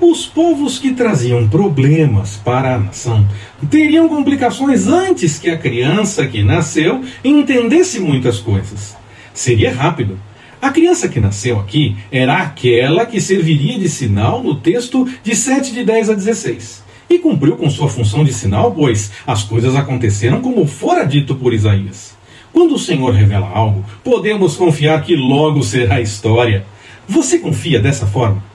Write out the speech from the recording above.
Os povos que traziam problemas para a nação teriam complicações antes que a criança que nasceu entendesse muitas coisas. Seria rápido. A criança que nasceu aqui era aquela que serviria de sinal no texto de 7 de 10 a 16. E cumpriu com sua função de sinal, pois as coisas aconteceram como fora dito por Isaías. Quando o Senhor revela algo, podemos confiar que logo será história. Você confia dessa forma?